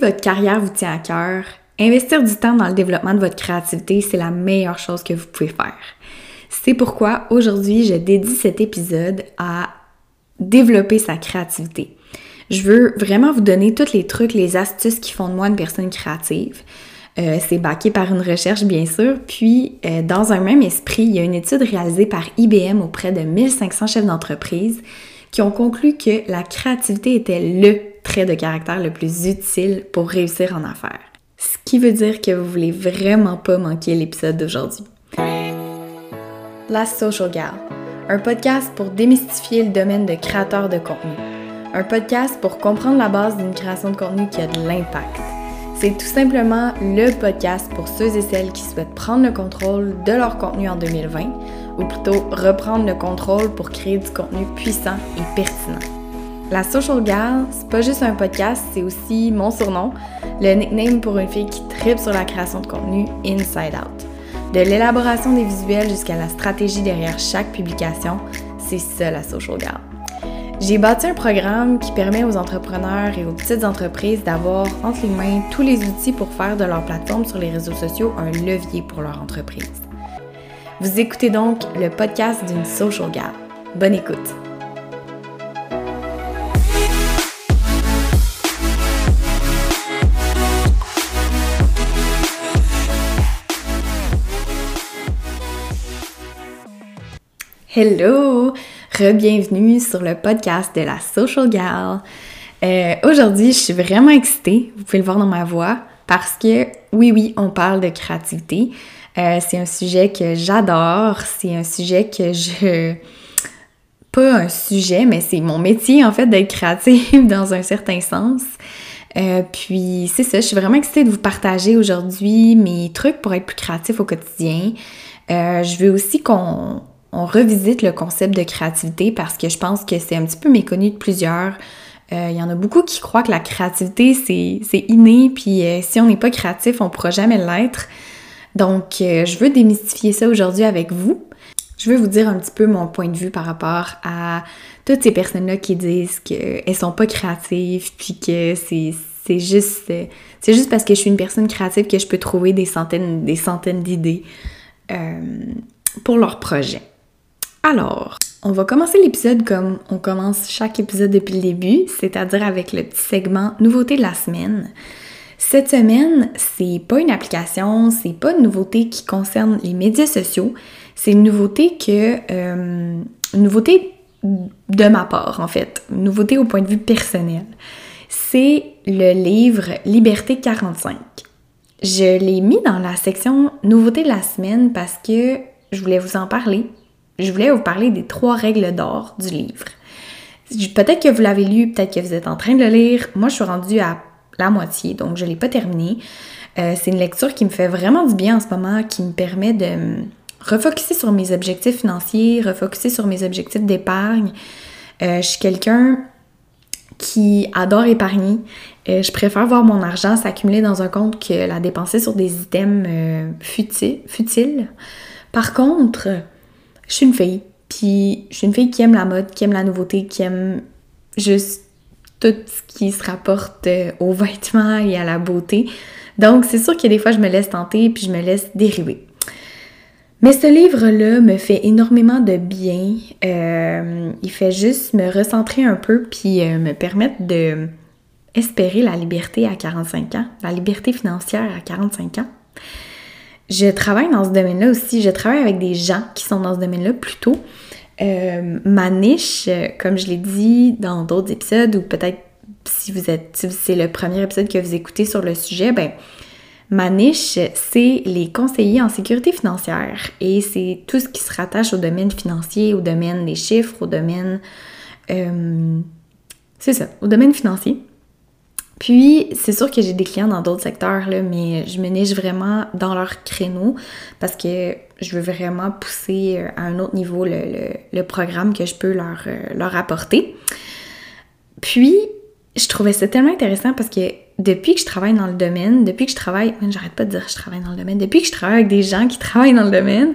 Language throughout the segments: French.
Votre carrière vous tient à cœur, investir du temps dans le développement de votre créativité, c'est la meilleure chose que vous pouvez faire. C'est pourquoi aujourd'hui, je dédie cet épisode à développer sa créativité. Je veux vraiment vous donner tous les trucs, les astuces qui font de moi une personne créative. Euh, c'est baqué par une recherche, bien sûr. Puis, euh, dans un même esprit, il y a une étude réalisée par IBM auprès de 1500 chefs d'entreprise qui ont conclu que la créativité était le trait de caractère le plus utile pour réussir en affaires. Ce qui veut dire que vous voulez vraiment pas manquer l'épisode d'aujourd'hui. La Social Gal, un podcast pour démystifier le domaine de créateur de contenu. Un podcast pour comprendre la base d'une création de contenu qui a de l'impact. C'est tout simplement le podcast pour ceux et celles qui souhaitent prendre le contrôle de leur contenu en 2020, ou plutôt reprendre le contrôle pour créer du contenu puissant et pertinent. La Social Gal, c'est pas juste un podcast, c'est aussi mon surnom, le nickname pour une fille qui tripe sur la création de contenu Inside Out. De l'élaboration des visuels jusqu'à la stratégie derrière chaque publication, c'est ça la Social Gal. J'ai bâti un programme qui permet aux entrepreneurs et aux petites entreprises d'avoir entre les mains tous les outils pour faire de leur plateforme sur les réseaux sociaux un levier pour leur entreprise. Vous écoutez donc le podcast d'une Social Gal. Bonne écoute! Hello! Re-bienvenue sur le podcast de la Social Gal. Euh, Aujourd'hui, je suis vraiment excitée, vous pouvez le voir dans ma voix, parce que oui, oui, on parle de créativité. Euh, c'est un sujet que j'adore, c'est un sujet que je... Pas un sujet, mais c'est mon métier en fait d'être créative dans un certain sens. Euh, puis c'est ça, je suis vraiment excitée de vous partager aujourd'hui mes trucs pour être plus créatif au quotidien. Euh, je veux aussi qu'on on revisite le concept de créativité parce que je pense que c'est un petit peu méconnu de plusieurs. Euh, il y en a beaucoup qui croient que la créativité, c'est inné, puis euh, si on n'est pas créatif, on ne pourra jamais l'être. Donc, euh, je veux démystifier ça aujourd'hui avec vous. Je veux vous dire un petit peu mon point de vue par rapport à toutes ces personnes-là qui disent qu'elles sont pas créatives, puis que c'est juste juste parce que je suis une personne créative que je peux trouver des centaines des centaines d'idées pour leur projet. Alors, on va commencer l'épisode comme on commence chaque épisode depuis le début, c'est-à-dire avec le petit segment nouveauté de la semaine. Cette semaine, c'est pas une application, c'est pas une nouveauté qui concerne les médias sociaux, c'est une nouveauté que euh, une nouveauté de ma part en fait, une nouveauté au point de vue personnel. C'est le livre Liberté 45. Je l'ai mis dans la section nouveauté de la semaine parce que je voulais vous en parler je voulais vous parler des trois règles d'or du livre. Peut-être que vous l'avez lu, peut-être que vous êtes en train de le lire. Moi, je suis rendue à la moitié, donc je ne l'ai pas terminé. Euh, c'est une lecture qui me fait vraiment du bien en ce moment, qui me permet de refocuser sur mes objectifs financiers, refocuser sur mes objectifs d'épargne. Euh, je suis quelqu'un qui adore épargner. Euh, je préfère voir mon argent s'accumuler dans un compte que la dépenser sur des items futiles. Par contre, je suis une fille. Puis je suis une fille qui aime la mode, qui aime la nouveauté, qui aime juste tout ce qui se rapporte euh, aux vêtements et à la beauté. Donc c'est sûr que des fois je me laisse tenter puis je me laisse dériver. Mais ce livre-là me fait énormément de bien. Euh, il fait juste me recentrer un peu puis euh, me permettre de espérer la liberté à 45 ans, la liberté financière à 45 ans. Je travaille dans ce domaine-là aussi. Je travaille avec des gens qui sont dans ce domaine-là plutôt. Euh, ma niche, comme je l'ai dit dans d'autres épisodes, ou peut-être si vous êtes, si c'est le premier épisode que vous écoutez sur le sujet, ben ma niche, c'est les conseillers en sécurité financière et c'est tout ce qui se rattache au domaine financier, au domaine des chiffres, au domaine, euh, c'est ça, au domaine financier. Puis, c'est sûr que j'ai des clients dans d'autres secteurs, là, mais je me niche vraiment dans leur créneau parce que je veux vraiment pousser euh, à un autre niveau le, programme que je peux leur, euh, leur apporter. Puis, je trouvais ça tellement intéressant parce que depuis que je travaille dans le domaine, depuis que je travaille, j'arrête pas de dire je travaille dans le domaine, depuis que je travaille avec des gens qui travaillent dans le domaine,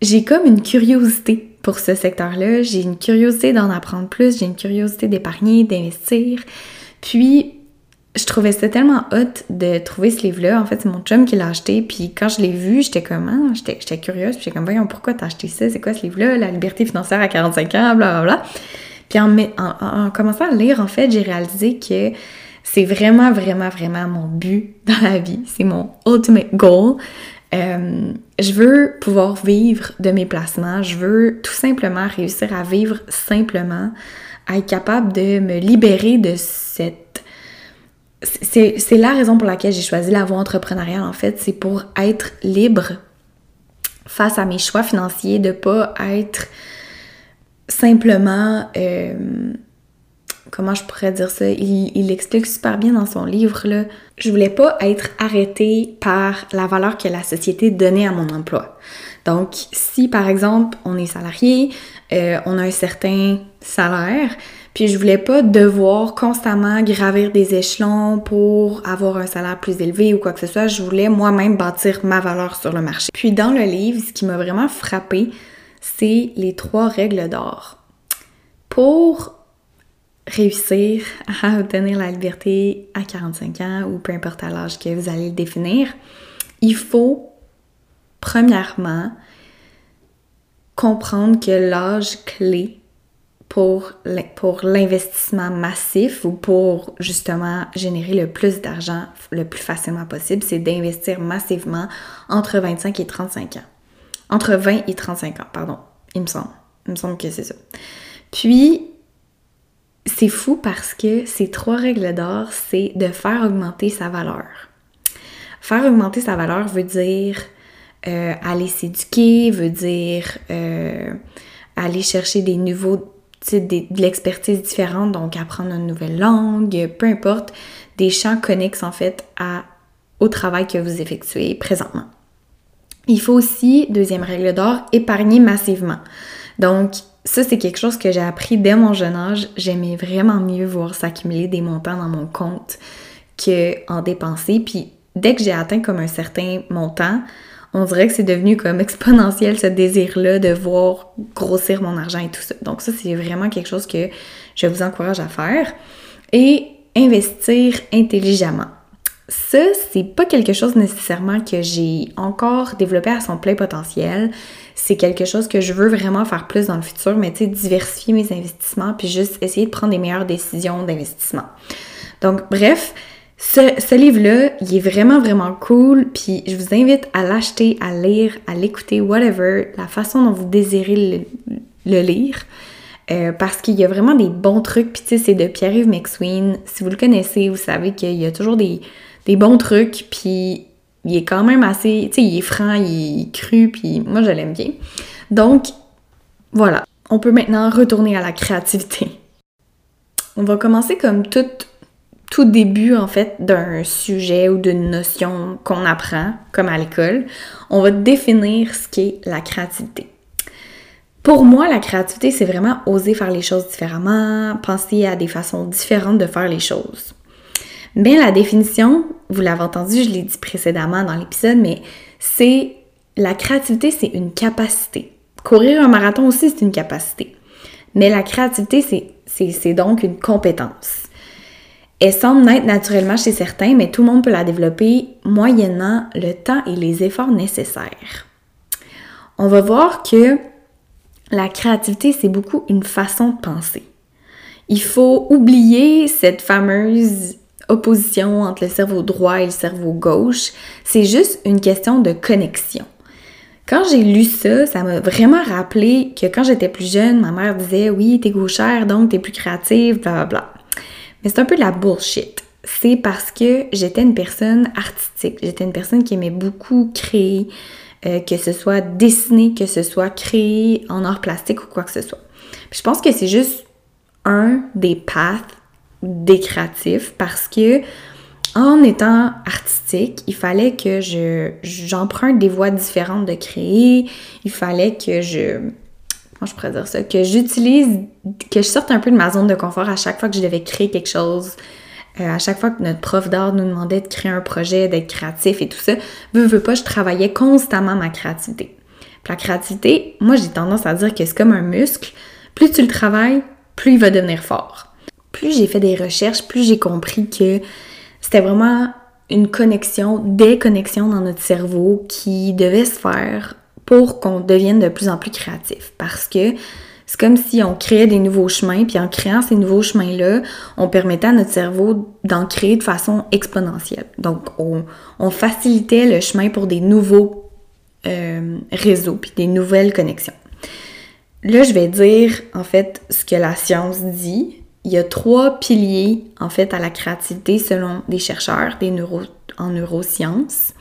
j'ai comme une curiosité pour ce secteur-là. J'ai une curiosité d'en apprendre plus, j'ai une curiosité d'épargner, d'investir. Puis, je trouvais ça tellement hot de trouver ce livre-là. En fait, c'est mon chum qui l'a acheté. Puis quand je l'ai vu, j'étais comme, ah, j'étais curieuse. Puis j'étais comme, voyons, pourquoi t'as acheté ça? C'est quoi ce livre-là? La liberté financière à 45 ans, blablabla. Puis en, en, commençant à lire, en fait, j'ai réalisé que c'est vraiment, vraiment, vraiment mon but dans la vie. C'est mon ultimate goal. Euh, je veux pouvoir vivre de mes placements. Je veux tout simplement réussir à vivre simplement, à être capable de me libérer de cette... C'est la raison pour laquelle j'ai choisi la voie entrepreneuriale, en fait. C'est pour être libre face à mes choix financiers, de pas être simplement... Euh, comment je pourrais dire ça? Il, il explique super bien dans son livre, là. Je voulais pas être arrêtée par la valeur que la société donnait à mon emploi. Donc, si par exemple, on est salarié, euh, on a un certain salaire, puis je voulais pas devoir constamment gravir des échelons pour avoir un salaire plus élevé ou quoi que ce soit. Je voulais moi-même bâtir ma valeur sur le marché. Puis dans le livre, ce qui m'a vraiment frappé, c'est les trois règles d'or. Pour réussir à obtenir la liberté à 45 ans ou peu importe à l'âge que vous allez le définir, il faut premièrement comprendre que l'âge clé pour l'investissement massif ou pour justement générer le plus d'argent le plus facilement possible, c'est d'investir massivement entre 25 et 35 ans. Entre 20 et 35 ans, pardon, il me semble. Il me semble que c'est ça. Puis, c'est fou parce que ces trois règles d'or, c'est de faire augmenter sa valeur. Faire augmenter sa valeur veut dire euh, aller s'éduquer, veut dire euh, aller chercher des nouveaux, de l'expertise différente, donc apprendre une nouvelle langue, peu importe, des champs connexes en fait au travail que vous effectuez présentement. Il faut aussi, deuxième règle d'or, épargner massivement. Donc, ça, c'est quelque chose que j'ai appris dès mon jeune âge. J'aimais vraiment mieux voir s'accumuler des montants dans mon compte qu'en dépenser. Puis dès que j'ai atteint comme un certain montant, on dirait que c'est devenu comme exponentiel ce désir-là de voir grossir mon argent et tout ça. Donc ça, c'est vraiment quelque chose que je vous encourage à faire. Et investir intelligemment. Ça, c'est pas quelque chose nécessairement que j'ai encore développé à son plein potentiel c'est quelque chose que je veux vraiment faire plus dans le futur, mais tu sais, diversifier mes investissements, puis juste essayer de prendre des meilleures décisions d'investissement. Donc, bref, ce, livre-là, il est vraiment, vraiment cool, puis je vous invite à l'acheter, à lire, à l'écouter, whatever, la façon dont vous désirez le, lire. Euh, parce qu'il y a vraiment des bons trucs, puis tu sais, c'est de Pierre-Yves McSween. Si vous le connaissez, vous savez qu'il y a toujours des, des bons trucs, puis il est quand même assez, tu sais, il est franc, il est cru, puis moi je l'aime bien. Donc, voilà. On peut maintenant retourner à la créativité. On va commencer comme tout, tout début, en fait, d'un sujet ou d'une notion qu'on apprend, comme à l'école. On va définir ce qu'est la créativité. Pour moi, la créativité, c'est vraiment oser faire les choses différemment, penser à des façons différentes de faire les choses. Bien, la définition, vous l'avez entendu, je l'ai dit précédemment dans l'épisode, mais c'est la créativité, c'est une capacité. Courir un marathon aussi, c'est une capacité. Mais la créativité, c'est donc une compétence. Elle semble naître naturellement chez certains, mais tout le monde peut la développer moyennant le temps et les efforts nécessaires. On va voir que la créativité, c'est beaucoup une façon de penser. Il faut oublier cette fameuse opposition entre le cerveau droit et le cerveau gauche. C'est juste une question de connexion. Quand j'ai lu ça, ça m'a vraiment rappelé que quand j'étais plus jeune, ma mère disait oui, t'es gauchère, donc t'es plus créative, bla bla bla. C'est un peu la bullshit. C'est parce que j'étais une personne artistique, j'étais une personne qui aimait beaucoup créer, euh, que ce soit dessiner, que ce soit créer en art plastique ou quoi que ce soit. je pense que c'est juste un des paths des créatifs parce que en étant artistique, il fallait que je j'emprunte des voies différentes de créer, il fallait que je comment je pourrais dire ça, que j'utilise que je sorte un peu de ma zone de confort à chaque fois que je devais créer quelque chose. Euh, à chaque fois que notre prof d'art nous demandait de créer un projet, d'être créatif et tout ça, veux, veux pas, je travaillais constamment ma créativité. Puis la créativité, moi j'ai tendance à dire que c'est comme un muscle. Plus tu le travailles, plus il va devenir fort plus j'ai fait des recherches, plus j'ai compris que c'était vraiment une connexion, des connexions dans notre cerveau qui devaient se faire pour qu'on devienne de plus en plus créatif. Parce que c'est comme si on créait des nouveaux chemins, puis en créant ces nouveaux chemins-là, on permettait à notre cerveau d'en créer de façon exponentielle. Donc, on, facilitait le chemin pour des nouveaux euh, réseaux, puis des nouvelles connexions. Là, je vais dire, en fait, ce que la science dit. Il y a trois piliers, en fait, à la créativité selon des chercheurs des en neurosciences.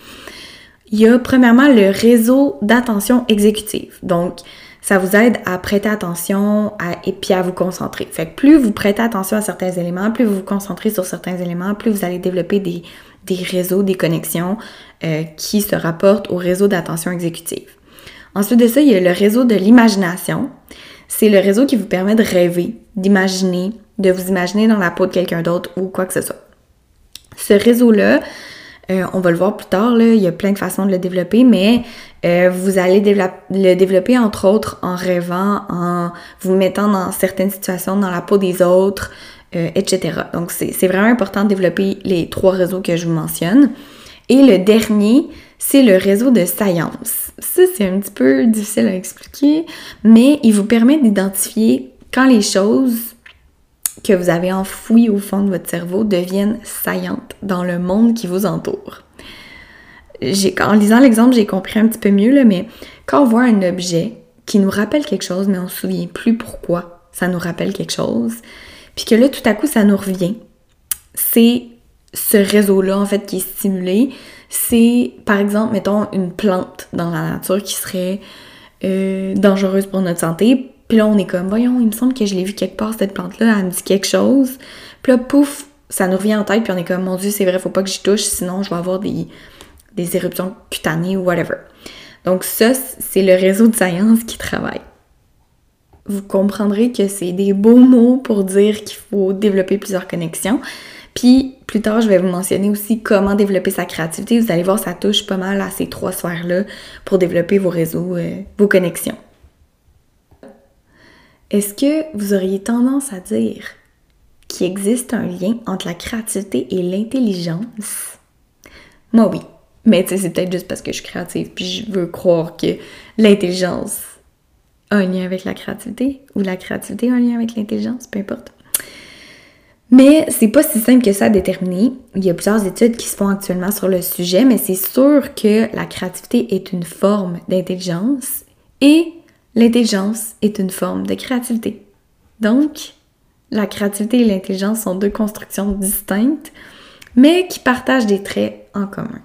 Il y a premièrement le réseau d'attention exécutive. Donc, ça vous aide à prêter attention et puis à vous concentrer. Fait que plus vous prêtez attention à certains éléments, plus vous vous concentrez sur certains éléments, plus vous allez développer des, réseaux, des connexions euh, qui se rapportent au réseau d'attention exécutive. Ensuite de ça, il y a le réseau de l'imagination. C'est le réseau qui vous permet de rêver, d'imaginer, de vous imaginer dans la peau de quelqu'un d'autre ou quoi que ce soit. Ce réseau-là, euh, on va le voir plus tard, il y a plein de façons de le développer, mais euh, vous allez le développer entre autres en rêvant, en vous mettant dans certaines situations dans la peau des autres, euh, etc. Donc c'est vraiment important de développer les trois réseaux que je vous mentionne. Et le dernier, c'est le réseau de science. Ça, c'est un petit peu difficile à expliquer, mais il vous permet d'identifier quand les choses que vous avez enfouies au fond de votre cerveau deviennent saillantes dans le monde qui vous entoure. En lisant l'exemple, j'ai compris un petit peu mieux, là, mais quand on voit un objet qui nous rappelle quelque chose, mais on ne se souvient plus pourquoi ça nous rappelle quelque chose, puis que là, tout à coup, ça nous revient, c'est ce réseau-là, en fait, qui est stimulé. C'est, par exemple, mettons, une plante dans la nature qui serait euh, dangereuse pour notre santé, puis là, on est comme, voyons, il me semble que je l'ai vu quelque part, cette plante-là, elle me dit quelque chose. Puis là, pouf, ça nous revient en tête, puis on est comme, mon Dieu, c'est vrai, faut pas que j'y touche, sinon je vais avoir des, des éruptions cutanées ou whatever. Donc ça, c'est le réseau de science qui travaille. Vous comprendrez que c'est des beaux mots pour dire qu'il faut développer plusieurs connexions. Puis plus tard, je vais vous mentionner aussi comment développer sa créativité. Vous allez voir, ça touche pas mal à ces trois sphères-là pour développer vos réseaux, euh, vos connexions. Est-ce que vous auriez tendance à dire qu'il existe un lien entre la créativité et l'intelligence? Moi oui. Mais c'est peut-être juste parce que je suis créative, puis je veux croire que l'intelligence a un lien avec la créativité, ou la créativité a un lien avec l'intelligence, peu importe. Mais c'est pas si simple que ça à déterminer. Il y a plusieurs études qui se font actuellement sur le sujet, mais c'est sûr que la créativité est une forme d'intelligence et L'intelligence est une forme de créativité. Donc, la créativité et l'intelligence sont deux constructions distinctes, mais qui partagent des traits en commun.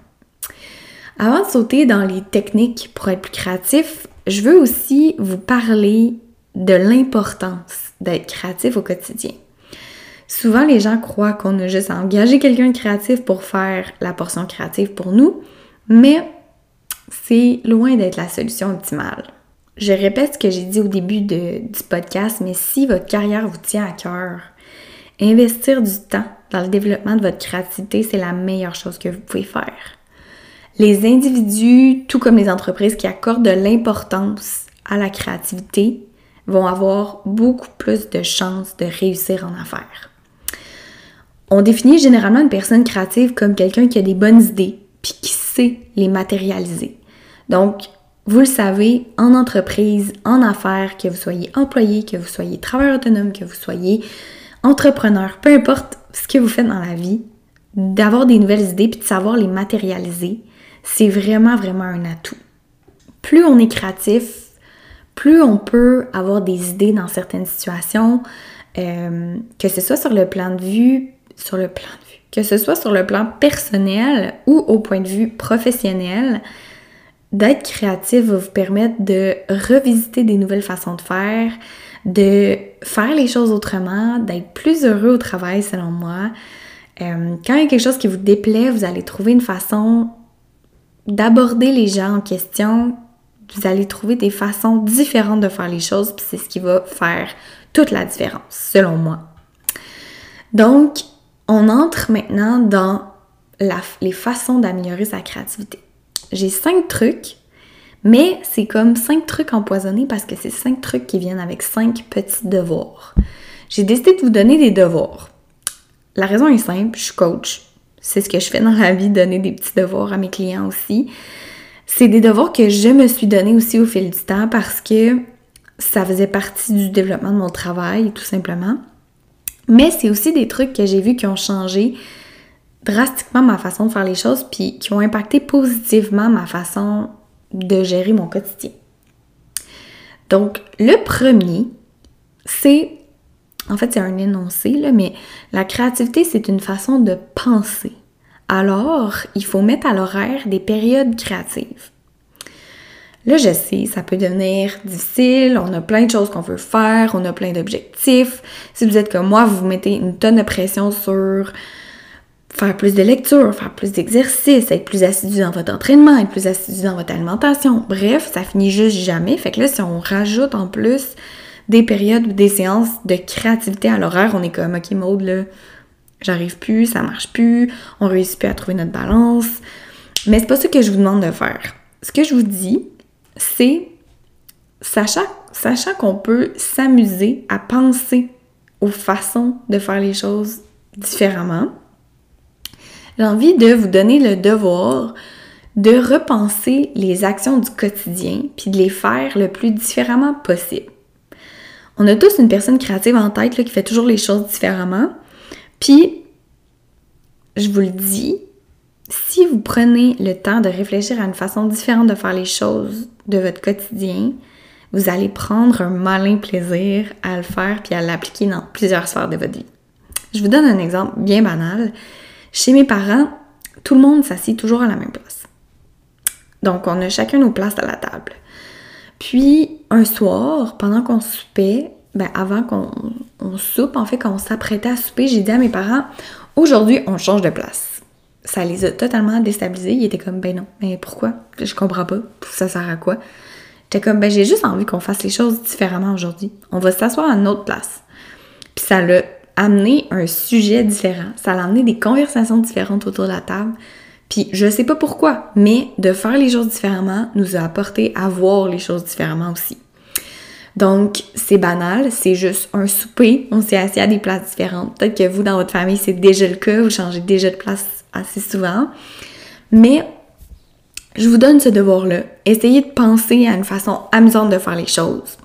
Avant de sauter dans les techniques pour être plus créatif, je veux aussi vous parler de l'importance d'être créatif au quotidien. Souvent, les gens croient qu'on a juste à engager quelqu'un de créatif pour faire la portion créative pour nous, mais c'est loin d'être la solution optimale. Je répète ce que j'ai dit au début du podcast, mais si votre carrière vous tient à cœur, investir du temps dans le développement de votre créativité, c'est la meilleure chose que vous pouvez faire. Les individus, tout comme les entreprises qui accordent de l'importance à la créativité, vont avoir beaucoup plus de chances de réussir en affaires. On définit généralement une personne créative comme quelqu'un qui a des bonnes idées puis qui sait les matérialiser. Donc, vous le savez, en entreprise, en affaires, que vous soyez employé, que vous soyez travailleur autonome, que vous soyez entrepreneur, peu importe ce que vous faites dans la vie, d'avoir des nouvelles idées puis de savoir les matérialiser, c'est vraiment, vraiment un atout. Plus on est créatif, plus on peut avoir des idées dans certaines situations, euh, que ce soit sur le plan de vue, sur le plan de vue, que ce soit sur le plan personnel ou au point de vue professionnel, d'être créatif va vous permettre de revisiter des nouvelles façons de faire, de faire les choses autrement, d'être plus heureux au travail selon moi. Euh, quand il y a quelque chose qui vous déplaît, vous allez trouver une façon d'aborder les gens en question. Vous allez trouver des façons différentes de faire les choses, puis c'est ce qui va faire toute la différence, selon moi. Donc, on entre maintenant dans les façons d'améliorer sa créativité. J'ai cinq trucs, mais c'est comme cinq trucs empoisonnés parce que c'est cinq trucs qui viennent avec cinq petits devoirs. J'ai décidé de vous donner des devoirs. La raison est simple, je suis coach. c'est ce que je fais dans la vie, donner des petits devoirs à mes clients aussi. C'est des devoirs que je me suis donné aussi au fil du temps parce que ça faisait partie du développement de mon travail, tout simplement. Mais c'est aussi des trucs que j'ai vus qui ont changé drastiquement ma façon de faire les choses, puis qui ont impacté positivement ma façon de gérer mon quotidien. Donc, le premier, c'est, en fait, c'est un énoncé, là, mais la créativité, c'est une façon de penser. Alors, il faut mettre à l'horaire des périodes créatives. Là, je sais, ça peut devenir difficile, on a plein de choses qu'on veut faire, on a plein d'objectifs. Si vous êtes comme moi, vous vous mettez une tonne de pression sur faire plus de lecture, faire plus d'exercices, être plus assidu dans votre entraînement, être plus assidu dans votre alimentation. Bref, ça finit juste jamais. Fait que là, si on rajoute en plus des périodes ou des séances de créativité à l'horaire, on est comme, ok, mode là, j'arrive plus, ça marche plus, on réussit plus à trouver notre balance. Mais c'est pas ça que je vous demande de faire. Ce que je vous dis, c'est sachant, sachant qu'on peut s'amuser à penser aux façons de faire les choses différemment, j'ai envie de vous donner le devoir de repenser les actions du quotidien puis de les faire le plus différemment possible. On a tous une personne créative en tête qui fait toujours les choses différemment. Puis, je vous le dis, si vous prenez le temps de réfléchir à une façon différente de faire les choses de votre quotidien, vous allez prendre un malin plaisir à le faire puis à l'appliquer dans plusieurs sphères de votre vie. Je vous donne un exemple bien banal. Chez mes parents, tout le monde s'assied toujours à la même place. Donc, on a chacun nos places à la table. Puis, un soir, pendant qu'on soupait, ben avant qu'on soupe, en fait, quand on s'apprêtait à souper, j'ai dit à mes parents, aujourd'hui, on change de place ça les a totalement déstabilisés. Ils étaient comme, ben non, mais pourquoi? Je comprends pas. Ça sert à quoi? J'étais comme, ben j'ai juste envie qu'on fasse les choses différemment aujourd'hui. On va s'asseoir à une autre place. Puis ça l'a amené un sujet différent. Ça l'a amené des conversations différentes autour de la table. Puis je sais pas pourquoi, mais de faire les choses différemment nous a apporté à voir les choses différemment aussi. Donc, c'est banal, c'est juste un souper, on s'est assis à des places différentes. Peut-être que vous, dans votre famille, c'est déjà le cas, vous changez déjà de place assez souvent. Mais je vous donne ce devoir-là. Essayez de penser à une façon amusante de faire les choses.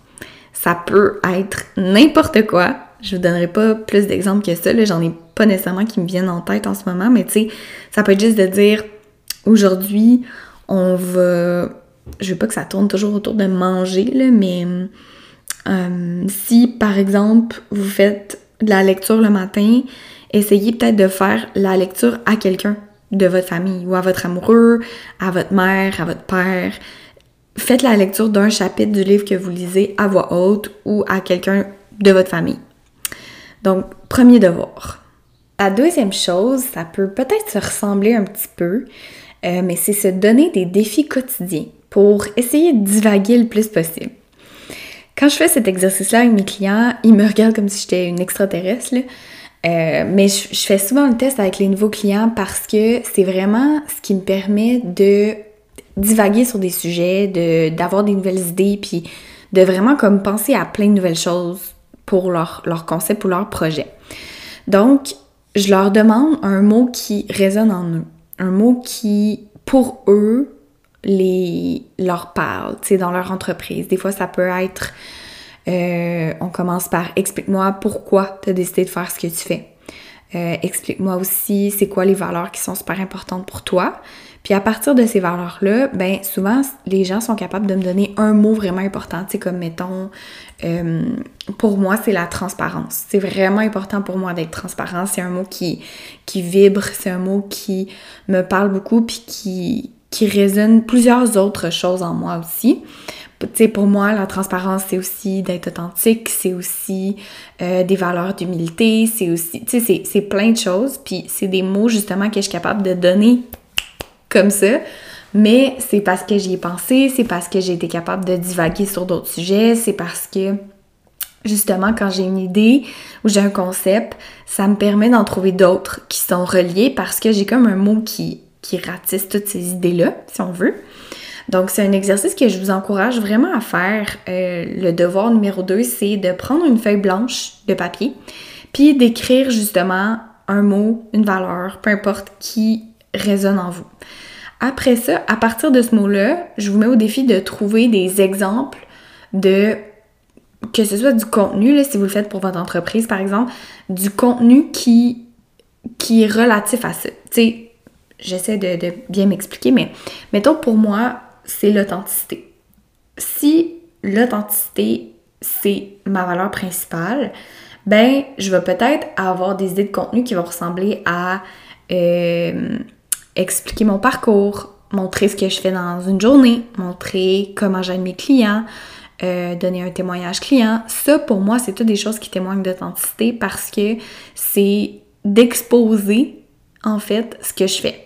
Ça peut être n'importe quoi. Je vous donnerai pas plus d'exemples que ça. J'en ai pas nécessairement qui me viennent en tête en ce moment, mais tu sais, ça peut être juste de dire aujourd'hui, on va. Je veux pas que ça tourne toujours autour de manger, mais euh, si par exemple vous faites de la lecture le matin, essayez peut-être de faire la lecture à quelqu'un de votre famille ou à votre amoureux, à votre mère, à votre père. Faites la lecture d'un chapitre du livre que vous lisez à voix haute ou à quelqu'un de votre famille. Donc, premier devoir. La deuxième chose, ça peut peut-être se ressembler un petit peu, euh, mais c'est se donner des défis quotidiens pour essayer de divaguer le plus possible. Quand je fais cet exercice-là avec mes clients, ils me regardent comme si j'étais une extraterrestre. Euh, mais je, fais souvent le test avec les nouveaux clients parce que c'est vraiment ce qui me permet de divaguer sur des sujets, d'avoir des nouvelles idées, puis de vraiment comme penser à plein de nouvelles choses pour leur, leur concept ou leur projet. Donc, je leur demande un mot qui résonne en eux, un mot qui, pour eux, les, leur parle, tu sais, dans leur entreprise. Des fois, ça peut être euh, on commence par explique-moi pourquoi tu as décidé de faire ce que tu fais. Euh, explique-moi aussi c'est quoi les valeurs qui sont super importantes pour toi. Puis à partir de ces valeurs-là, ben souvent les gens sont capables de me donner un mot vraiment important, tu sais comme mettons euh, pour moi c'est la transparence. C'est vraiment important pour moi d'être transparent. C'est un mot qui qui vibre, c'est un mot qui me parle beaucoup puis qui qui résonne plusieurs autres choses en moi aussi tu sais, pour moi, la transparence, c'est aussi d'être authentique, c'est aussi euh, des valeurs d'humilité, c'est aussi, tu sais, c'est plein de choses, puis c'est des mots justement que je suis capable de donner comme ça, mais c'est parce que j'y ai pensé, c'est parce que j'ai été capable de divaguer sur d'autres sujets, c'est parce que justement, quand j'ai une idée ou j'ai un concept, ça me permet d'en trouver d'autres qui sont reliés parce que j'ai comme un mot qui, qui ratisse toutes ces idées-là, si on veut. Donc, c'est un exercice que je vous encourage vraiment à faire. Euh, le devoir numéro 2, c'est de prendre une feuille blanche de papier, puis d'écrire justement un mot, une valeur, peu importe, qui résonne en vous. Après ça, à partir de ce mot-là, je vous mets au défi de trouver des exemples de que ce soit du contenu, là, si vous le faites pour votre entreprise, par exemple, du contenu qui, qui est relatif à ça. Tu sais, j'essaie de, bien m'expliquer, mais mettons pour moi, c'est l'authenticité. Si l'authenticité, c'est ma valeur principale, ben, je vais peut-être avoir des idées de contenu qui vont ressembler à euh, expliquer mon parcours, montrer ce que je fais dans une journée, montrer comment j'aide mes clients, euh, donner un témoignage client. Ça, pour moi, c'est toutes des choses qui témoignent d'authenticité parce que c'est d'exposer, en fait, ce que je fais.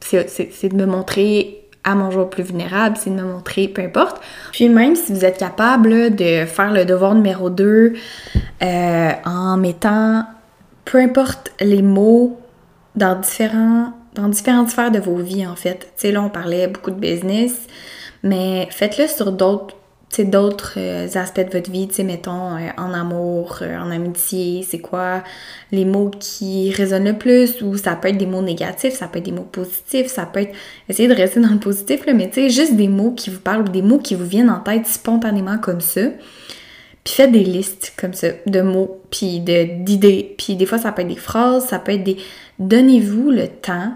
C'est de me montrer à mon jour plus vulnérable, c'est de me montrer, peu importe. Puis même si vous êtes capable de faire le devoir numéro 2 euh, en mettant peu importe les mots dans différents dans différentes sphères de vos vies en fait. Tu sais là on parlait beaucoup de business, mais faites-le sur d'autres d'autres euh, aspects de votre vie, tu sais, mettons, euh, en amour, euh, en amitié, c'est quoi les mots qui résonnent le plus, ou ça peut être des mots négatifs, ça peut être des mots positifs, ça peut être, essayez de rester dans le positif, là, mais tu sais, juste des mots qui vous parlent, ou des mots qui vous viennent en tête spontanément comme ça, puis faites des listes comme ça, de mots, puis d'idées, puis des fois ça peut être des phrases, ça peut être des... Donnez-vous le temps,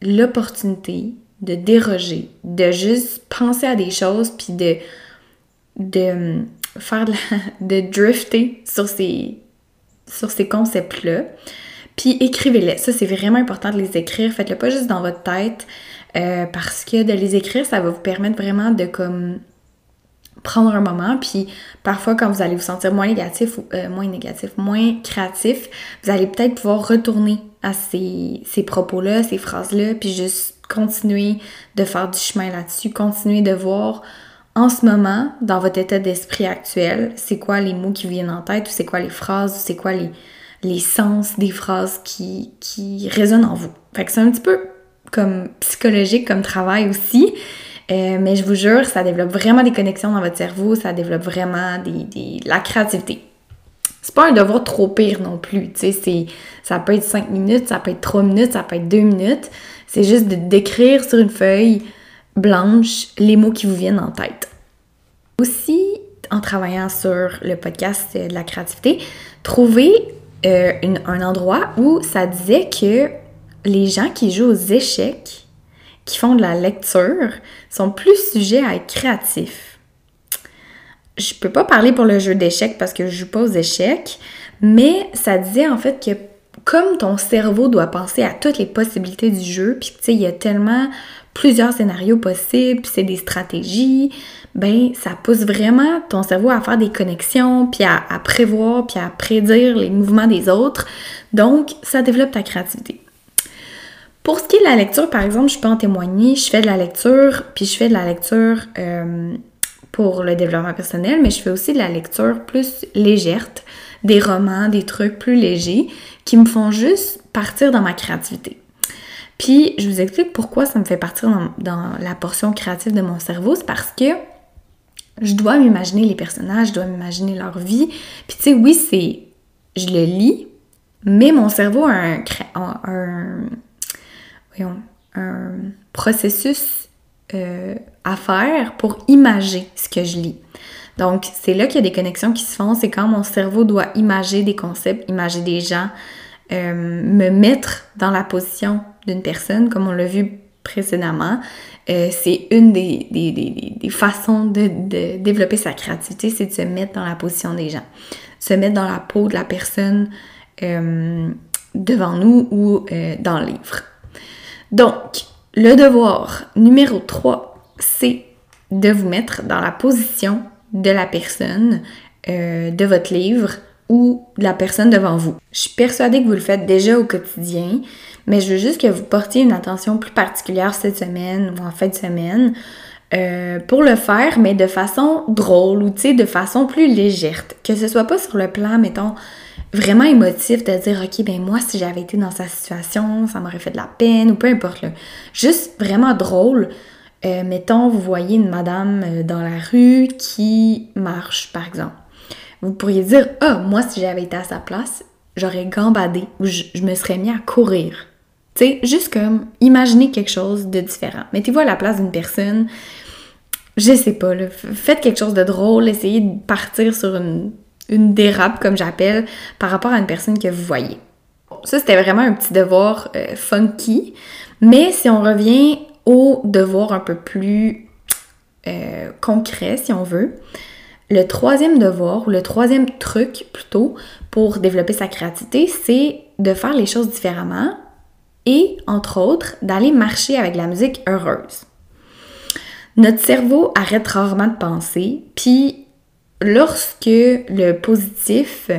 l'opportunité de déroger, de juste penser à des choses, puis de, de euh, faire de, de drifter sur ces, sur ces concepts-là. Puis écrivez-les. Ça, c'est vraiment important de les écrire. Faites-le pas juste dans votre tête, euh, parce que de les écrire, ça va vous permettre vraiment de comme prendre un moment, puis parfois quand vous allez vous sentir moins négatif, euh, moins négatif, moins créatif, vous allez peut-être pouvoir retourner à ces, ces propos-là, ces phrases-là, puis juste continuer de faire du chemin là-dessus, continuer de voir en ce moment, dans votre état d'esprit actuel, c'est quoi les mots qui viennent en tête, ou c'est quoi les phrases, ou c'est quoi les, les sens des phrases qui, qui résonnent en vous. Fait que c'est un petit peu comme psychologique comme travail aussi. Euh, mais je vous jure, ça développe vraiment des connexions dans votre cerveau, ça développe vraiment des, la créativité. C'est pas un devoir trop pire non plus, tu sais, ça peut être 5 minutes, ça peut être 3 minutes, ça peut être 2 minutes. C'est juste de d'écrire sur une feuille blanche les mots qui vous viennent en tête. Aussi, en travaillant sur le podcast de la créativité, trouver euh, un endroit où ça disait que les gens qui jouent aux échecs, qui font de la lecture, sont plus sujets à être créatifs. Je peux pas parler pour le jeu d'échecs parce que je joue pas aux échecs, mais ça disait en fait que comme ton cerveau doit penser à toutes les possibilités du jeu, puis tu sais, il y a tellement plusieurs scénarios possibles, puis c'est des stratégies, ben ça pousse vraiment ton cerveau à faire des connexions, puis à, prévoir, puis à prédire les mouvements des autres. Donc, ça développe ta créativité. Pour ce qui est de la lecture, par exemple, je peux en témoigner, je fais de la lecture, puis je fais de la lecture euh, pour le développement personnel, mais je fais aussi de la lecture plus légère, des romans, des trucs plus légers qui me font juste partir dans ma créativité. Puis, je vous explique pourquoi ça me fait partir dans, la portion créative de mon cerveau. C'est parce que je dois m'imaginer les personnages, je dois m'imaginer leur vie. Puis, tu sais, oui, c'est. Je le lis, mais mon cerveau a un, un, un processus euh, à faire pour imager ce que je lis. Donc, c'est là qu'il y a des connexions qui se font. C'est quand mon cerveau doit imager des concepts, imager des gens, euh, me mettre dans la position d'une personne, comme on l'a vu précédemment. Euh, c'est une des, façons de, développer sa créativité, c'est de se mettre dans la position des gens, se mettre dans la peau de la personne devant nous ou dans le livre. Donc, le devoir numéro 3, c'est de vous mettre dans la position de la personne euh, de votre livre ou de la personne devant vous. Je suis persuadée que vous le faites déjà au quotidien, mais je veux juste que vous portiez une attention plus particulière cette semaine ou en fin de semaine euh, pour le faire, mais de façon drôle ou de façon plus légère. Que ce soit pas sur le plan, mettons, vraiment émotif de dire ok ben moi si j'avais été dans sa situation ça m'aurait fait de la peine ou peu importe juste vraiment drôle euh, mettons, vous voyez une madame euh, dans la rue qui marche, par exemple. Vous pourriez dire, ah, moi, si j'avais été à sa place, j'aurais gambadé ou je, me serais mis à courir. Tu sais, juste comme imaginer quelque chose de différent. Mettez-vous à la place d'une personne, je sais pas, faites quelque chose de drôle, essayez de partir sur une, une dérape, comme j'appelle, par rapport à une personne que vous voyez. Ça, c'était vraiment un petit devoir euh, funky. Mais si on revient au devoir un peu plus euh, concret, si on veut, le troisième devoir, ou le troisième truc plutôt, pour développer sa créativité, c'est de faire les choses différemment et, entre autres, d'aller marcher avec la musique heureuse. Notre cerveau arrête rarement de penser, puis lorsque le positif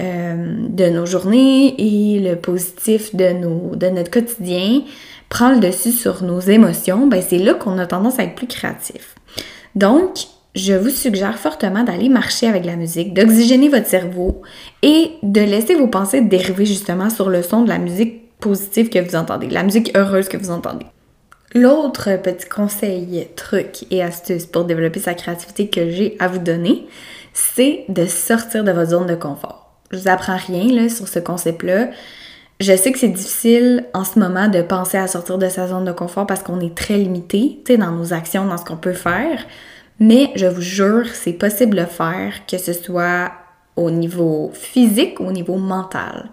euh, de nos journées et le positif de, de notre quotidien prend le dessus sur nos émotions, ben c'est là qu'on a tendance à être plus créatif. Donc, je vous suggère fortement d'aller marcher avec la musique, d'oxygéner votre cerveau et de laisser vos pensées dériver justement sur le son de la musique positive que vous entendez, la musique heureuse que vous entendez. L'autre petit conseil, truc et astuce pour développer sa créativité que j'ai à vous donner, c'est de sortir de votre zone de confort. Je vous apprends rien là, sur ce concept-là. Je sais que c'est difficile en ce moment de penser à sortir de sa zone de confort parce qu'on est très limité, dans nos actions, dans ce qu'on peut faire. Mais je vous jure, c'est possible de faire, que ce soit au niveau physique ou au niveau mental.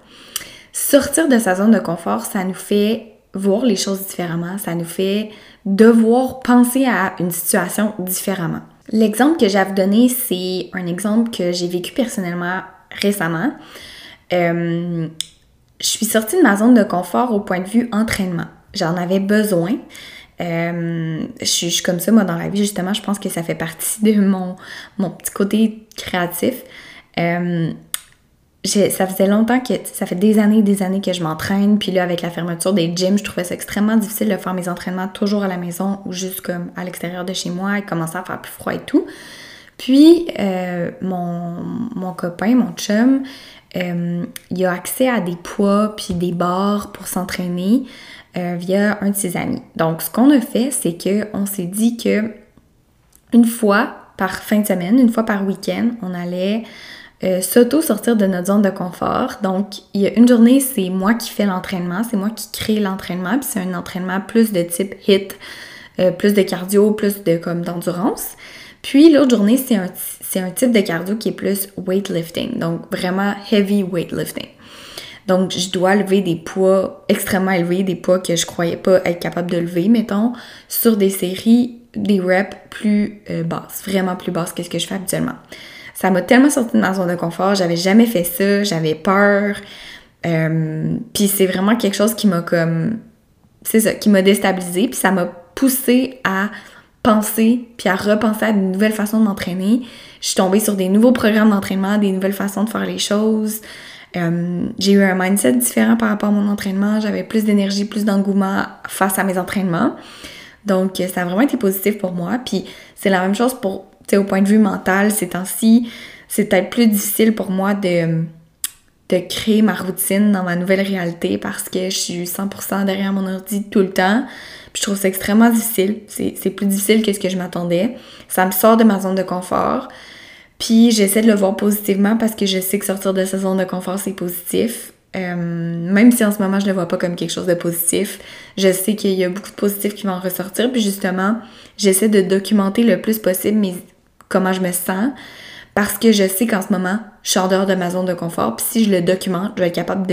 Sortir de sa zone de confort, ça nous fait voir les choses différemment, ça nous fait devoir penser à une situation différemment. L'exemple que j'ai à vous donner, c'est un exemple que j'ai vécu personnellement récemment. Euh, je suis sortie de ma zone de confort au point de vue entraînement. J'en avais besoin. Euh, je, suis, comme ça, moi, dans la vie, justement, je pense que ça fait partie de mon, mon petit côté créatif. Euh, ça faisait longtemps que, ça fait des années et des années que je m'entraîne, puis là, avec la fermeture des gyms, je trouvais ça extrêmement difficile de faire mes entraînements toujours à la maison ou juste comme à l'extérieur de chez moi, il commençait à faire plus froid et tout. Puis, euh, mon, mon copain, mon chum, euh, il a accès à des poids puis des barres pour s'entraîner euh, via un de ses amis. Donc, ce qu'on a fait, c'est qu'on s'est dit que une fois par fin de semaine, une fois par week-end, on allait euh, s'auto-sortir de notre zone de confort. Donc, il y a une journée, c'est moi qui fais l'entraînement, c'est moi qui crée l'entraînement, puis c'est un entraînement plus de type HIT, euh, plus de cardio, plus de comme d'endurance. Puis l'autre journée, c'est un, un type de cardio qui est plus weightlifting, donc vraiment heavy weightlifting. Donc, je dois lever des poids extrêmement élevés, des poids que je croyais pas être capable de lever, mettons, sur des séries, des reps plus euh, basses, vraiment plus basses que ce que je fais habituellement. Ça m'a tellement sorti de ma zone de confort, j'avais jamais fait ça, j'avais peur. Euh, puis c'est vraiment quelque chose qui m'a comme. C'est ça, qui m'a déstabilisé, puis ça m'a poussé à penser, puis à repenser à de nouvelles façons de m'entraîner. Je suis tombée sur des nouveaux programmes d'entraînement, des nouvelles façons de faire les choses. Euh, j'ai eu un mindset différent par rapport à mon entraînement. J'avais plus d'énergie, plus d'engouement face à mes entraînements. Donc, ça a vraiment été positif pour moi. Puis, c'est la même chose pour, sais, au point de vue mental, ces temps-ci, c'est peut-être plus difficile pour moi de, de créer ma routine dans ma nouvelle réalité parce que je suis 100% derrière mon ordi tout le temps. Puis, je trouve ça extrêmement difficile. C'est plus difficile que ce que je m'attendais. Ça me sort de ma zone de confort. Puis j'essaie de le voir positivement parce que je sais que sortir de sa zone de confort, c'est positif. Euh, même si en ce moment je le vois pas comme quelque chose de positif, je sais qu'il y a beaucoup de positifs qui vont ressortir. Puis justement, j'essaie de documenter le plus possible mes, comment je me sens parce que je sais qu'en ce moment, je suis en dehors de ma zone de confort. Puis si je le documente, je vais être capable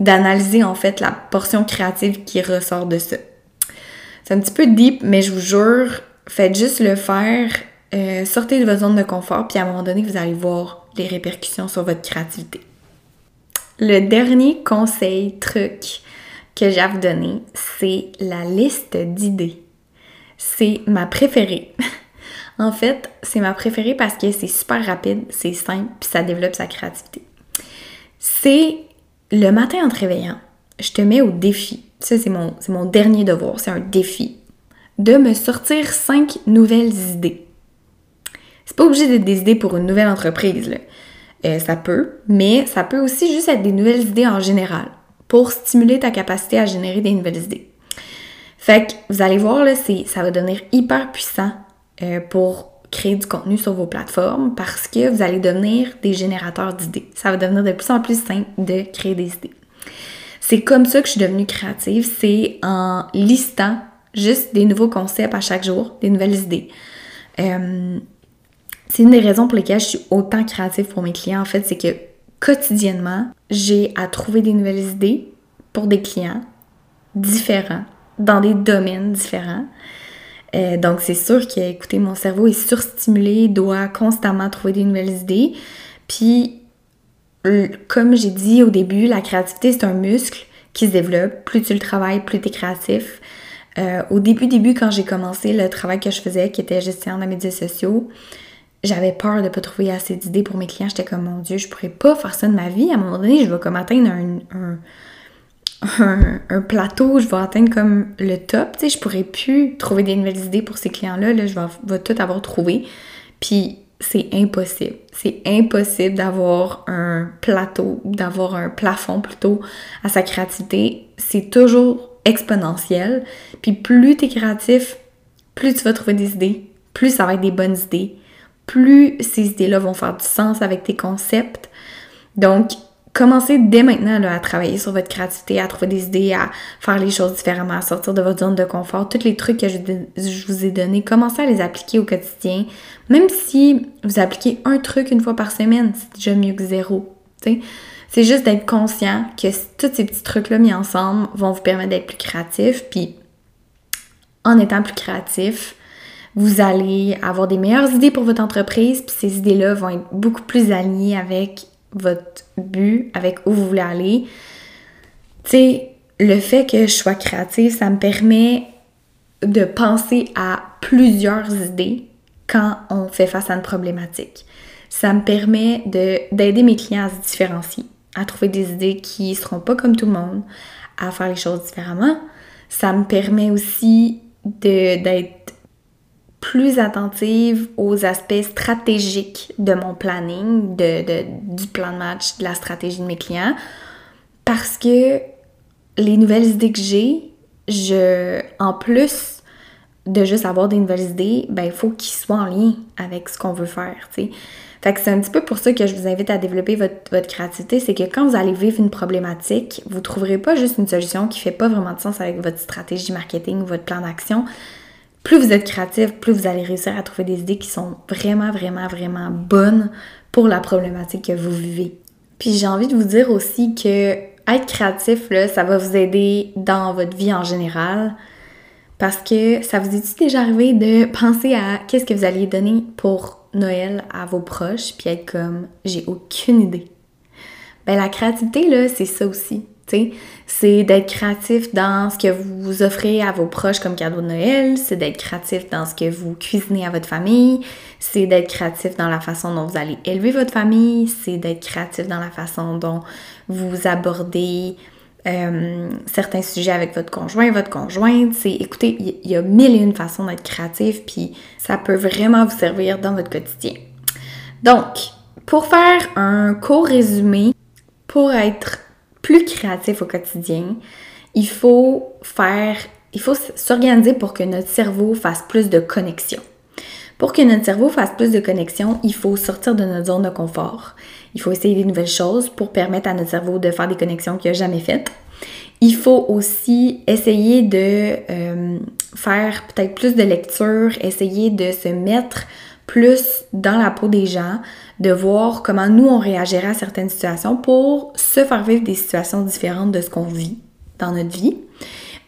d'analyser en fait la portion créative qui ressort de ça. C'est un petit peu deep, mais je vous jure, faites juste le faire euh, sortez de votre zone de confort, puis à un moment donné, vous allez voir les répercussions sur votre créativité. Le dernier conseil, truc que j'ai à vous donner, c'est la liste d'idées. C'est ma préférée. en fait, c'est ma préférée parce que c'est super rapide, c'est simple, puis ça développe sa créativité. C'est le matin en te réveillant, je te mets au défi. Ça, c'est mon, dernier devoir, c'est un défi. De me sortir cinq nouvelles idées. C'est pas obligé d'être des idées pour une nouvelle entreprise, là. Euh, ça peut, mais ça peut aussi juste être des nouvelles idées en général pour stimuler ta capacité à générer des nouvelles idées. Fait que vous allez voir, là, ça va devenir hyper puissant euh, pour créer du contenu sur vos plateformes parce que vous allez devenir des générateurs d'idées. Ça va devenir de plus en plus simple de créer des idées. C'est comme ça que je suis devenue créative, c'est en listant juste des nouveaux concepts à chaque jour, des nouvelles idées. Euh, c'est une des raisons pour lesquelles je suis autant créative pour mes clients, en fait, c'est que quotidiennement, j'ai à trouver des nouvelles idées pour des clients différents, dans des domaines différents. Euh, donc, c'est sûr que, écoutez, mon cerveau est surstimulé, doit constamment trouver des nouvelles idées. Puis, comme j'ai dit au début, la créativité, c'est un muscle qui se développe. Plus tu le travailles, plus tu es créatif. Euh, au début, début, quand j'ai commencé le travail que je faisais, qui était gestion de médias sociaux, j'avais peur de pas trouver assez d'idées pour mes clients. J'étais comme, mon Dieu, je pourrais pas faire ça de ma vie. À un moment donné, je vais comme atteindre un, plateau, je vais atteindre comme le top. Tu sais, je pourrais plus trouver des nouvelles idées pour ces clients-là. Là, je vais, vais tout avoir trouvé. Puis c'est impossible. C'est impossible d'avoir un plateau, d'avoir un plafond plutôt à sa créativité. C'est toujours exponentiel. Puis plus tu es créatif, plus tu vas trouver des idées, plus ça va être des bonnes idées, plus ces idées-là vont faire du sens avec tes concepts. Donc, commencez dès maintenant à travailler sur votre créativité, à trouver des idées, à faire les choses différemment, à sortir de votre zone de confort. Tous les trucs que je, vous ai donnés, commencez à les appliquer au quotidien. Même si vous appliquez un truc une fois par semaine, c'est déjà mieux que zéro. C'est juste d'être conscient que tous ces petits trucs-là mis ensemble vont vous permettre d'être plus créatif. Puis, en étant plus créatif, vous allez avoir des meilleures idées pour votre entreprise, puis ces idées-là vont être beaucoup plus alignées avec votre but, avec où vous voulez aller. Tu sais, le fait que je sois créative, ça me permet de penser à plusieurs idées quand on fait face à une problématique. Ça me permet d'aider mes clients à se différencier, à trouver des idées qui ne seront pas comme tout le monde, à faire les choses différemment. Ça me permet aussi d'être plus attentive aux aspects stratégiques de mon planning, de, du plan de match, de la stratégie de mes clients, parce que les nouvelles idées que j'ai, je, en plus de juste avoir des nouvelles idées, ben il faut qu'ils soient en lien avec ce qu'on veut faire, tu sais. Fait que c'est un petit peu pour ça que je vous invite à développer votre, créativité, c'est que quand vous allez vivre une problématique, vous trouverez pas juste une solution qui fait pas vraiment de sens avec votre stratégie marketing ou votre plan d'action, plus vous êtes créatif, plus vous allez réussir à trouver des idées qui sont vraiment, vraiment, vraiment bonnes pour la problématique que vous vivez. Puis j'ai envie de vous dire aussi que être créatif, là, ça va vous aider dans votre vie en général. Parce que ça vous est déjà arrivé de penser à qu'est-ce que vous alliez donner pour Noël à vos proches, puis être comme j'ai aucune idée. Ben la créativité, là, c'est ça aussi c'est d'être créatif dans ce que vous offrez à vos proches comme cadeau de Noël, c'est d'être créatif dans ce que vous cuisinez à votre famille, c'est d'être créatif dans la façon dont vous allez élever votre famille, c'est d'être créatif dans la façon dont vous abordez euh, certains sujets avec votre conjoint, votre conjointe. C'est, écoutez, il y, a mille et une façons d'être créatif, puis ça peut vraiment vous servir dans votre quotidien. Donc, pour faire un court résumé, pour être plus créatif au quotidien, il faut faire, il faut s'organiser pour que notre cerveau fasse plus de connexions. Pour que notre cerveau fasse plus de connexions, il faut sortir de notre zone de confort. Il faut essayer des nouvelles choses pour permettre à notre cerveau de faire des connexions qu'il n'a jamais faites. Il faut aussi essayer de euh, faire peut-être plus de lecture, essayer de se mettre plus dans la peau des gens, de voir comment nous on réagirait à certaines situations pour se faire vivre des situations différentes de ce qu'on vit dans notre vie.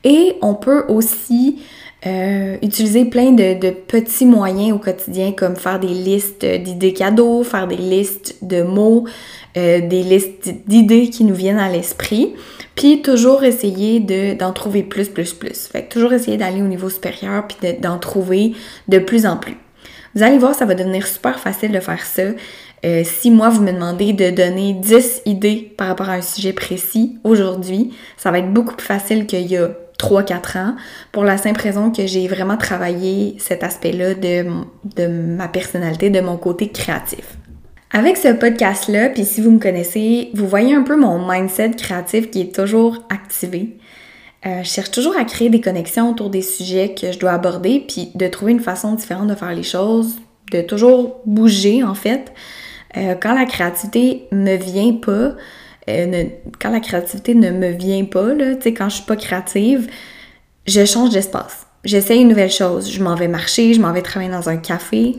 Et on peut aussi euh, utiliser plein de, petits moyens au quotidien comme faire des listes d'idées cadeaux, faire des listes de mots, euh, des listes d'idées qui nous viennent à l'esprit, puis toujours essayer d'en trouver plus, plus, plus. Fait que toujours essayer d'aller au niveau supérieur puis d'en trouver de plus en plus. Vous allez voir, ça va devenir super facile de faire ça. Euh, si moi, vous me demandez de donner 10 idées par rapport à un sujet précis aujourd'hui, ça va être beaucoup plus facile qu'il y a 3-4 ans, pour la simple raison que j'ai vraiment travaillé cet aspect-là de, de ma personnalité, de mon côté créatif. Avec ce podcast-là, puis si vous me connaissez, vous voyez un peu mon mindset créatif qui est toujours activé. Euh, je cherche toujours à créer des connexions autour des sujets que je dois aborder, puis de trouver une façon différente de faire les choses, de toujours bouger en fait. Euh, quand la créativité me vient pas, euh, quand la créativité ne me vient pas, là, quand je suis pas créative, je change d'espace. J'essaye une nouvelle chose. Je m'en vais marcher, je m'en vais travailler dans un café.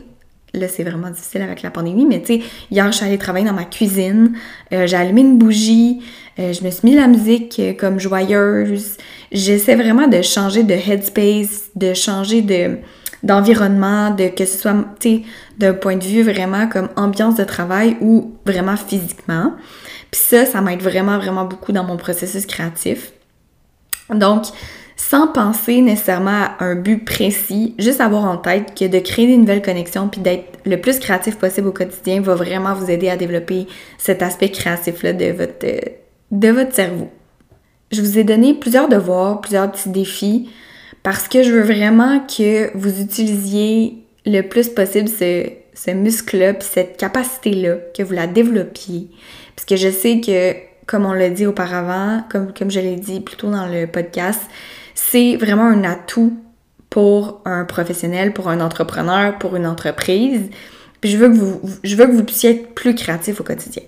Là, c'est vraiment difficile avec la pandémie, mais hier, je suis allée travailler dans ma cuisine, j'ai allumé une bougie, je me suis mis la musique comme joyeuse. J'essaie vraiment de changer de headspace, de changer de d'environnement, de que ce soit, d'un point de vue vraiment comme ambiance de travail ou vraiment physiquement. Puis ça, ça m'aide vraiment, vraiment beaucoup dans mon processus créatif. Donc, sans penser nécessairement à un but précis, juste avoir en tête que de créer des nouvelles connexions puis d'être le plus créatif possible au quotidien va vraiment vous aider à développer cet aspect créatif-là de votre, de votre cerveau. Je vous ai donné plusieurs devoirs, plusieurs petits défis parce que je veux vraiment que vous utilisiez le plus possible ce, muscle-là, puis cette capacité-là, que vous la développiez. Parce que je sais que, comme on l'a dit auparavant, comme, comme je l'ai dit plus tôt dans le podcast, c'est vraiment un atout pour un professionnel, pour un entrepreneur, pour une entreprise. Puis je veux que vous, je veux que vous puissiez être plus créatif au quotidien.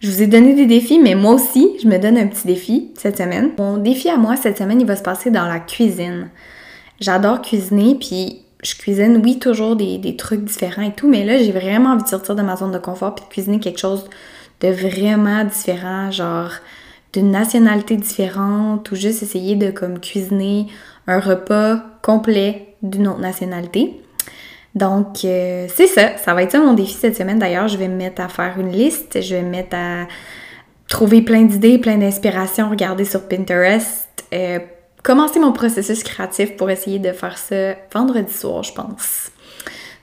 Je vous ai donné des défis, mais moi aussi, je me donne un petit défi cette semaine. Mon défi à moi cette semaine, il va se passer dans la cuisine. J'adore cuisiner, puis je cuisine, oui, toujours des, trucs différents et tout, mais là, j'ai vraiment envie de sortir de ma zone de confort puis de cuisiner quelque chose de vraiment différent, genre d'une nationalité différente ou juste essayer de comme cuisiner un repas complet d'une autre nationalité. Donc, euh, c'est ça. Ça va être ça mon défi cette semaine. D'ailleurs, je vais me mettre à faire une liste. Je vais me mettre à trouver plein d'idées, plein d'inspirations, regarder sur Pinterest. Euh, commencer mon processus créatif pour essayer de faire ça vendredi soir, je pense.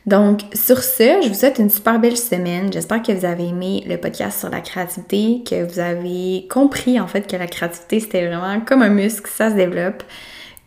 Donc, sur ce, je vous souhaite une super belle semaine. J'espère que vous avez aimé le podcast sur la créativité, que vous avez compris en fait que la créativité, c'était vraiment comme un muscle, ça se développe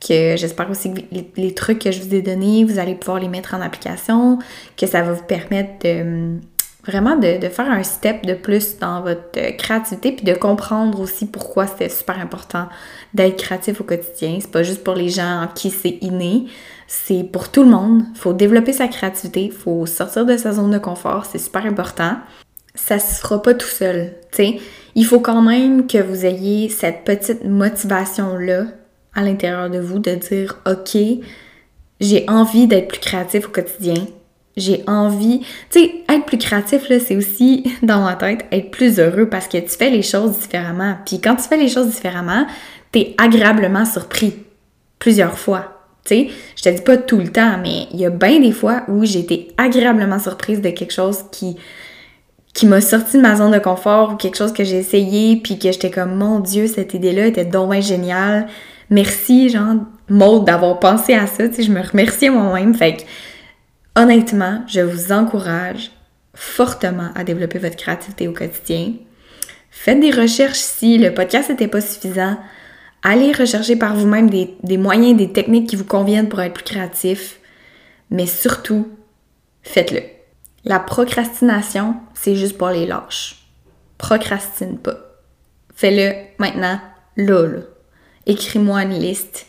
que j'espère aussi que les, trucs que je vous ai donnés, vous allez pouvoir les mettre en application, que ça va vous permettre de vraiment de, faire un step de plus dans votre créativité, puis de comprendre aussi pourquoi c'était super important d'être créatif au quotidien. C'est pas juste pour les gens en qui c'est inné, c'est pour tout le monde. Faut développer sa créativité, faut sortir de sa zone de confort, c'est super important. Ça se fera pas tout seul, tu sais. Il faut quand même que vous ayez cette petite motivation-là à l'intérieur de vous de dire OK, j'ai envie d'être plus créatif au quotidien. J'ai envie, tu sais, être plus créatif là, c'est aussi dans ma tête être plus heureux parce que tu fais les choses différemment. Puis quand tu fais les choses différemment, t'es agréablement surpris plusieurs fois. Tu sais, je te dis pas tout le temps, mais il y a bien des fois où j'ai été agréablement surprise de quelque chose qui qui m'a sorti de ma zone de confort ou quelque chose que j'ai essayé puis que j'étais comme mon dieu cette idée là était donc géniale merci, genre, Maud, d'avoir pensé à ça. Tu je me remercie moi-même. Fait que, honnêtement, je vous encourage fortement à développer votre créativité au quotidien. Faites des recherches si le podcast n'était pas suffisant. Allez rechercher par vous-même des, des moyens, des techniques qui vous conviennent pour être plus créatif. Mais surtout, faites-le. La procrastination, c'est juste pour les lâches. Procrastine pas. Fais-le maintenant, là, là écris-moi une liste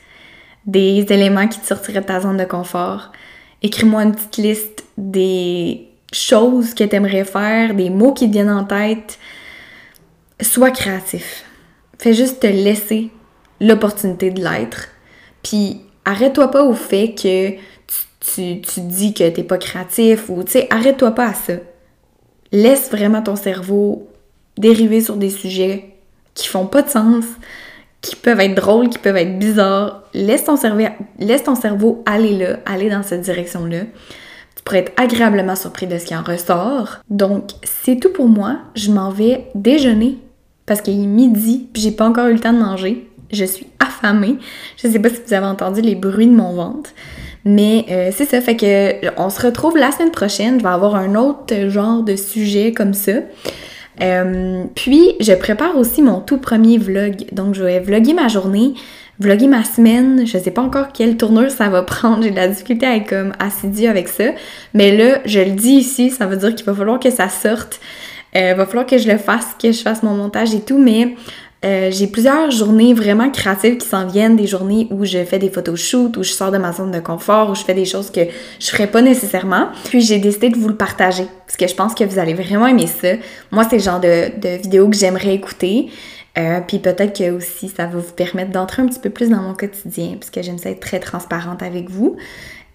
des éléments qui te sortiraient de ta zone de confort. Écris-moi une petite liste des choses que tu aimerais faire, des mots qui te viennent en tête. Sois créatif. Fais juste te laisser l'opportunité de l'être. Puis arrête-toi pas au fait que tu, tu, dis que t'es pas créatif ou tu sais, arrête-toi pas à ça. Laisse vraiment ton cerveau dériver sur des sujets qui font pas de sens, qui peuvent être drôles, qui peuvent être bizarres. Laisse ton, cerveau, laisse ton cerveau aller là, aller dans cette direction-là. Tu pourrais être agréablement surpris de ce qui en ressort. Donc, c'est tout pour moi. Je m'en vais déjeuner parce qu'il est midi puis j'ai pas encore eu le temps de manger. Je suis affamée. Je sais pas si vous avez entendu les bruits de mon ventre. Mais euh, c'est ça, fait que on se retrouve la semaine prochaine. Je vais avoir un autre genre de sujet comme ça. Euh, puis, je prépare aussi mon tout premier vlog. Donc, je vais vlogger ma journée, vlogger ma semaine. Je sais pas encore quelle tournure ça va prendre. J'ai de la difficulté à être comme assidue avec ça. Mais là, je le dis ici, ça veut dire qu'il va falloir que ça sorte. Il euh, va falloir que je le fasse, que je fasse mon montage et tout. Mais Euh, j'ai plusieurs journées vraiment créatives qui s'en viennent, des journées où je fais des photoshoots, où je sors de ma zone de confort, où je fais des choses que je ferais pas nécessairement. Puis j'ai décidé de vous le partager parce que je pense que vous allez vraiment aimer ça. Moi, c'est le genre de, vidéo que j'aimerais écouter. Euh, puis peut-être que aussi ça va vous permettre d'entrer un petit peu plus dans mon quotidien, puisque j'aime ça être très transparente avec vous.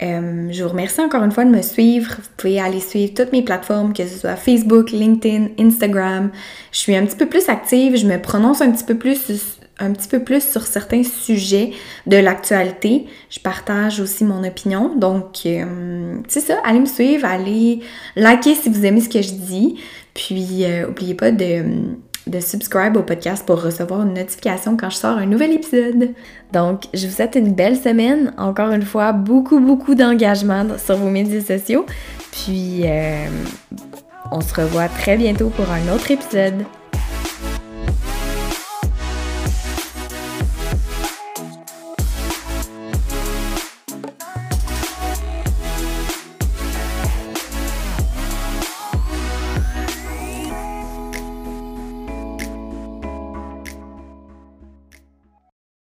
Euh, je vous remercie encore une fois de me suivre. Vous pouvez aller suivre toutes mes plateformes, que ce soit Facebook, LinkedIn, Instagram. Je suis un petit peu plus active, je me prononce un petit peu plus un petit peu plus sur certains sujets de l'actualité. Je partage aussi mon opinion. Donc, euh, c'est ça, allez me suivre, allez liker si vous aimez ce que je dis. Puis, n'oubliez pas de de subscribe au podcast pour recevoir une notification quand je sors un nouvel épisode. Donc, je vous souhaite une belle semaine. Encore une fois, beaucoup, beaucoup d'engagement sur vos médias sociaux. Puis, euh, on se revoit très bientôt pour un autre épisode.